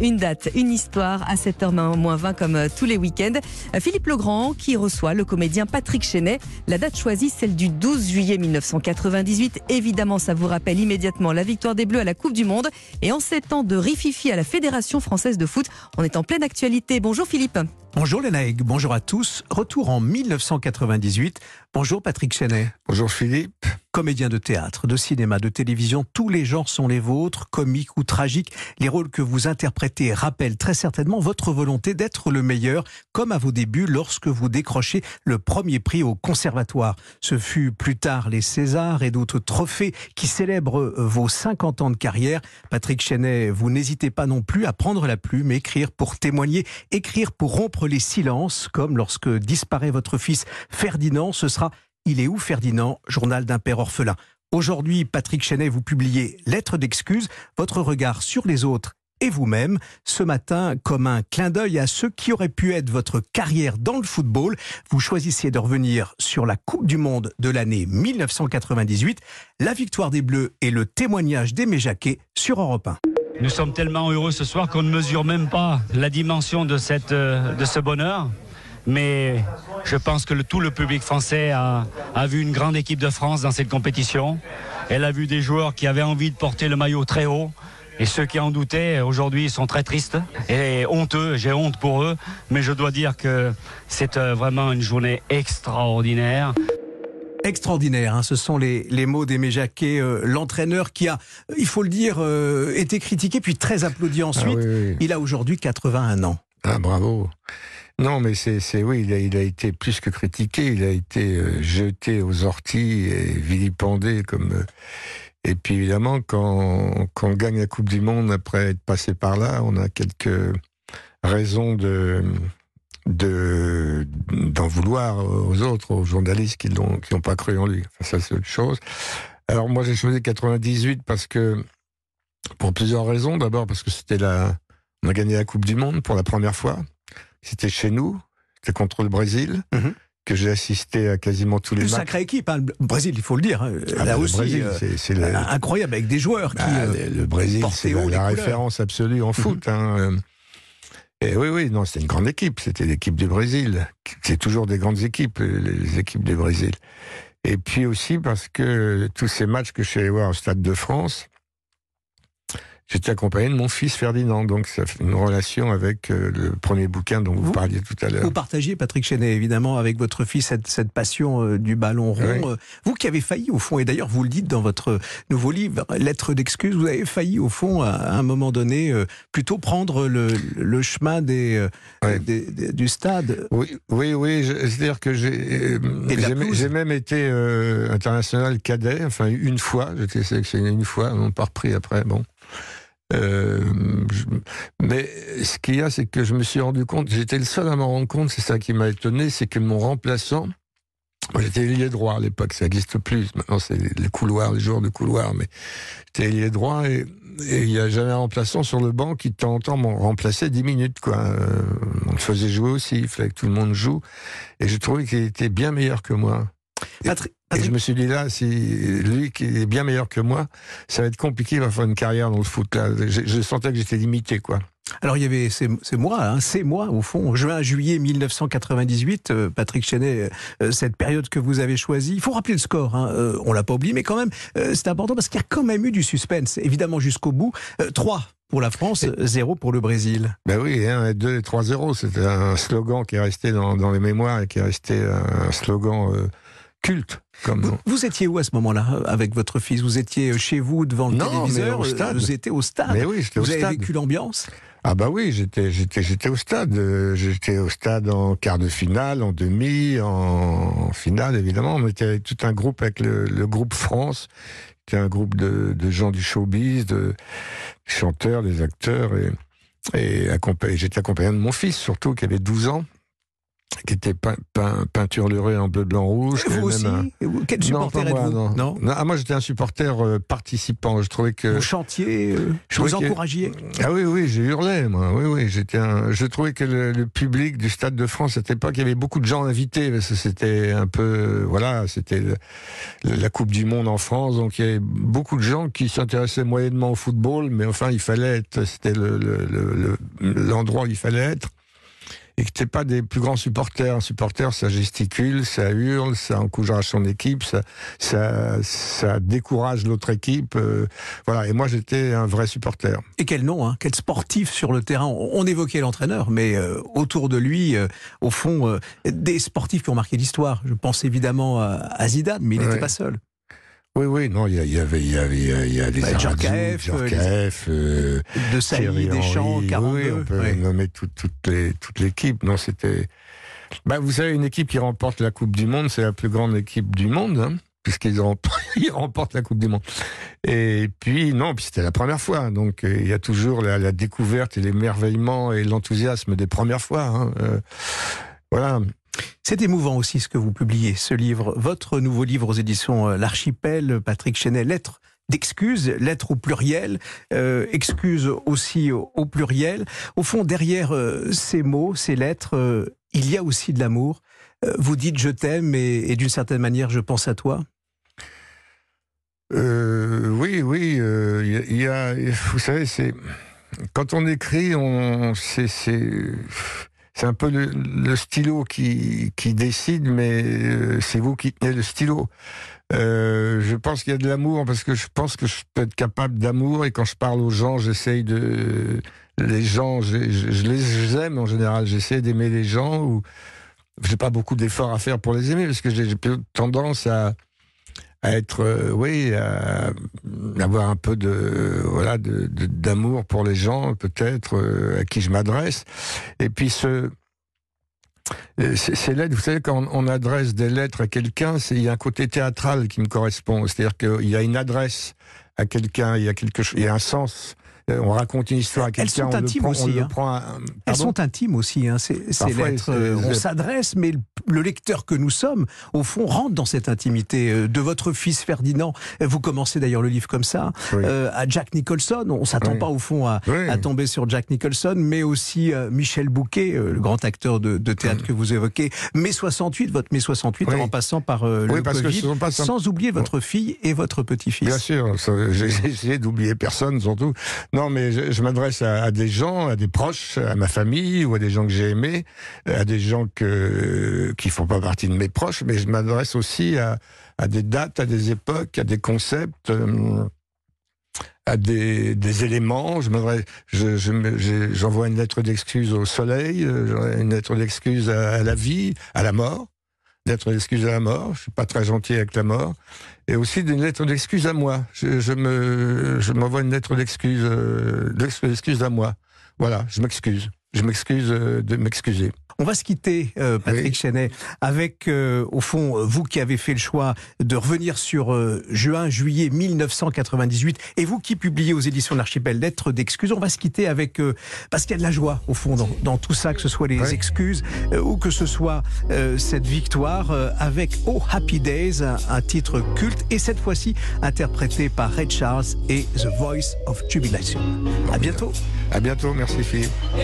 une date, une histoire à 7h20 comme euh, tous les week-ends. Euh, Philippe Legrand qui reçoit le comédien Patrick Chenet. La date choisie, celle du 12 juillet 1998. Évidemment, ça vous rappelle immédiatement la victoire des Bleus à la Coupe du Monde. Et en sept ans de rififi à la Fédération française de foot, on est en pleine actualité. Bonjour Philippe. Bonjour Lénaïque, bonjour à tous. Retour en 1998. Bonjour Patrick Chenet. Bonjour Philippe. Comédien de théâtre, de cinéma, de télévision, tous les genres sont les vôtres, comiques ou tragiques. Les rôles que vous interprétez rappellent très certainement votre volonté d'être le meilleur, comme à vos débuts lorsque vous décrochez le premier prix au conservatoire. Ce fut plus tard les Césars et d'autres trophées qui célèbrent vos 50 ans de carrière. Patrick Chenet, vous n'hésitez pas non plus à prendre la plume, écrire pour témoigner, écrire pour rompre les silences, comme lorsque disparaît votre fils Ferdinand, ce sera il est où Ferdinand? Journal d'un père orphelin. Aujourd'hui, Patrick Chenet, vous publiez Lettre d'excuse, votre regard sur les autres et vous-même. Ce matin, comme un clin d'œil à ceux qui auraient pu être votre carrière dans le football, vous choisissiez de revenir sur la Coupe du Monde de l'année 1998, la victoire des Bleus et le témoignage d'Aimé Jacquet sur Europe 1. Nous sommes tellement heureux ce soir qu'on ne mesure même pas la dimension de, cette, euh, de ce bonheur mais je pense que tout le public français a, vu une grande équipe de France dans cette compétition. Elle a vu des joueurs qui avaient envie de porter le maillot très haut. Et ceux qui en doutaient, aujourd'hui, sont très tristes et honteux. J'ai honte pour eux. Mais je dois dire que c'est euh, vraiment une journée extraordinaire. Extraordinaire, hein. ce sont les, mots d'Aimé Jacquet, euh, l'entraîneur qui a, il faut le dire, euh, été critiqué puis très applaudi ensuite. Ah il a aujourd'hui 81 ans. Ah bravo. Non, mais c'est oui, il a, été plus que critiqué, il a été euh, jeté aux orties et vilipendé comme. Euh, et puis évidemment, quand, quand on gagne la Coupe du Monde après être passé par là, on a quelques raisons de de d'en vouloir aux autres, aux journalistes qui l'ont qui n'ont pas cru en lui. Enfin, ça c'est autre chose. Alors moi j'ai choisi 98 parce que pour plusieurs raisons. D'abord parce que c'était la on a gagné la Coupe du Monde pour la première fois. C'était chez nous, c'était contre le Brésil. Mhm. que j'ai assisté à quasiment tous les Une matchs. sacrée équipe, hein, le Brésil, il faut le dire. Hein. Ah, là aussi, Brésil, euh, c'est incroyable avec des joueurs qui. Ah, euh, le Brésil, c'est la, référence absolue en mhm. foot. Hein. Et oui, oui, non, c'était une grande équipe. C'était l'équipe du Brésil. C'est toujours des grandes équipes, les équipes du Brésil. Et puis aussi parce que tous ces matchs que je suis allé voir au Stade de France, J'étais accompagné de mon fils Ferdinand, donc ça fait une relation avec euh, le premier bouquin dont vous, parliez tout à l'heure. Vous partagez, Patrick Chenet, évidemment, avec votre fils cette, cette passion euh, du ballon rond. Euh, vous qui avez failli, au fond, et d'ailleurs vous le dites dans votre nouveau livre, Lettre d'excuse, vous avez failli, au fond, à, un moment donné, plutôt prendre le, le chemin des, du stade. Oui, oui, oui. C'est-à-dire que j'ai même été international cadet, enfin une fois, j'étais sélectionné une fois, on pas repris après, bon. Euh, mais ce qu'il y a, c'est que je me suis rendu compte, j'étais le seul à m'en rendre compte, c'est ça qui m'a étonné, c'est que mon remplaçant, j'étais ailier droit à l'époque, ça n'existe plus, maintenant c'est les couloirs, les joueurs de couloir, mais j'étais ailier droit et il n'y a jamais un remplaçant sur le banc qui de temps en temps m'en remplaçait 10 minutes. Quoi. Euh, on le faisait jouer aussi, il fallait que tout le monde joue. Et je trouvais qu'il était bien meilleur que moi. Patrick, et je me suis dit là, si lui qui est bien meilleur que moi, ça va être compliqué, il va faire une carrière dans le foot. Là. Je, sentais que j'étais limité, quoi. Alors il y avait c'est moi, hein, c'est moi au fond, juin juillet 1998, euh, Patrick Chenet, euh, cette période que vous avez choisie. Il faut rappeler le score, hein, euh, on l'a pas oublié, mais quand même c'est important parce qu'il y a quand même eu du suspense, évidemment jusqu'au bout. 3 pour la France, 0 pour le Brésil. Ben oui, 1, 2 et 3 0, c'était un slogan qui est resté dans, dans, les mémoires et qui est resté un slogan culte. Comme vous, étiez où à ce moment-là avec votre fils? Vous étiez chez vous devant le non, téléviseur au stade. Vous étiez au stade. Mais oui, vous au avez vécu l'ambiance? Ah bah oui, j'étais j'étais j'étais au stade, j'étais au stade en quart de finale, en demi, en, finale évidemment. On était avec tout un groupe avec le, groupe France, qui est un groupe de, de gens du showbiz, de chanteurs, des acteurs et et j'étais accompagné de mon fils surtout qui avait 12 ans qui était peint, peint, peinture lurée en bleu, blanc, rouge. Vous aussi Quel supporter non, êtes-vous non. non, ah, moi, j'étais un supporter euh, participant. Je trouvais que vous chantiez, euh, je vous encouragiez. Ah oui, oui, j'ai hurlé, moi. Oui, oui, j'étais. Un... Je trouvais que le, public du Stade de France à cette époque, il y avait beaucoup de gens invités parce que c'était un peu, voilà, c'était la Coupe du Monde en France, donc il y avait beaucoup de gens qui s'intéressaient moyennement au football, mais enfin, il fallait être. C'était l'endroit le, où il fallait être et que t'es pas des plus grands supporters. Un supporter, ça gesticule, ça hurle, ça encourage son équipe, ça, ça, ça décourage l'autre équipe. Euh, voilà. Et moi, j'étais un vrai supporter. Et quel nom, hein, quel sportif sur le terrain. On évoquait l'entraîneur, mais euh, autour de lui, euh, au fond, des sportifs qui ont marqué l'histoire. Je pense évidemment à, Zidane, mais il n'était pas seul. Oui, oui, non, il y, avait, il y avait, il y a des bah, Djorkaeff, euh, de Sailly, Deschamps, 42. Oui, on peut nommer toute toute l'équipe. Non, c'était. Bah, vous savez, une équipe qui remporte la Coupe du Monde, c'est la plus grande équipe du monde, hein, puisqu'ils remportent, la Coupe du Monde. Et puis, non, puis c'était la première fois. Donc, euh, il y a toujours la, découverte et l'émerveillement et l'enthousiasme des premières fois. Hein, euh, voilà. C'est émouvant aussi ce que vous publiez, ce livre, votre nouveau livre aux éditions euh, L'Archipel, Patrick Chenet, Lettres d'excuses, lettres au pluriel, euh, excuses aussi au, pluriel. Au fond, derrière euh, ces mots, ces lettres, il y a aussi de l'amour. vous dites je t'aime et, d'une certaine manière je pense à toi. oui, oui, vous savez, c'est quand on écrit, on, c'est c'est un peu le, stylo qui, qui, décide, mais euh, c'est vous qui tenez le stylo. Euh, je pense qu'il y a de l'amour parce que je pense que je peux être capable d'amour et quand je parle aux gens, j'essaye de les gens, je, les aime en général. J'essaie d'aimer les gens ou j'ai pas beaucoup d'efforts à faire pour les aimer parce que j'ai tendance à à être, euh, oui, à avoir un peu de, voilà, d'amour pour les gens, peut-être, euh, à qui je m'adresse. Et puis ce, euh, ces lettres, vous savez, quand on adresse des lettres à quelqu'un, il y a un côté théâtral qui me correspond. C'est-à-dire qu'il y a une adresse à quelqu'un, il y a quelque il y a un sens on raconte une histoire à quelqu'un. Elles sont intimes aussi. Hein. Elles sont intimes aussi, hein, ces, lettres. Euh, on s'adresse, mais le lecteur que nous sommes, au fond, rentre dans cette intimité. Euh, de votre fils Ferdinand, vous commencez d'ailleurs le livre comme ça, à Jack Nicholson. On s'attend pas au fond à, tomber sur Jack Nicholson, mais aussi Michel Bouquet, le grand acteur de, théâtre que vous évoquez. Mai 68, votre mai 68, en passant par le Covid, sans oublier votre fille et votre petit-fils. Bien sûr, j'ai essayé d'oublier personne, surtout. Non, mais je, m'adresse à, des gens, à des proches, à ma famille ou à des gens que j'ai aimés, à des gens que, qui font pas partie de mes proches, mais je m'adresse aussi à, des dates, à des époques, à des concepts. Euh, à des, éléments. Je j'envoie une lettre d'excuse au soleil, euh, une lettre d'excuse à, la vie, à la mort lettre d'excuse à la mort. Je suis pas très gentil avec la mort. Et aussi une lettre d'excuse à moi. Je m'envoie une lettre d'excuse, euh, d'excuse à moi. Voilà, je m'excuse. Je m'excuse euh, de m'excuser. On va se quitter, euh, Patrick Chenet, avec, euh, au fond, vous qui avez fait le choix de revenir sur juin, juillet 1998, et vous qui publiez aux éditions de l'Archipel Lettres d'excuses. On va se quitter avec, parce qu'il y a de la joie, au fond, dans, tout ça, que ce soit les excuses ou que ce soit cette victoire, avec Oh Happy Days, un, un titre culte, et cette fois-ci interprété par Red Charles et The Voice of Jubilation. À bientôt. À bientôt, merci Philippe.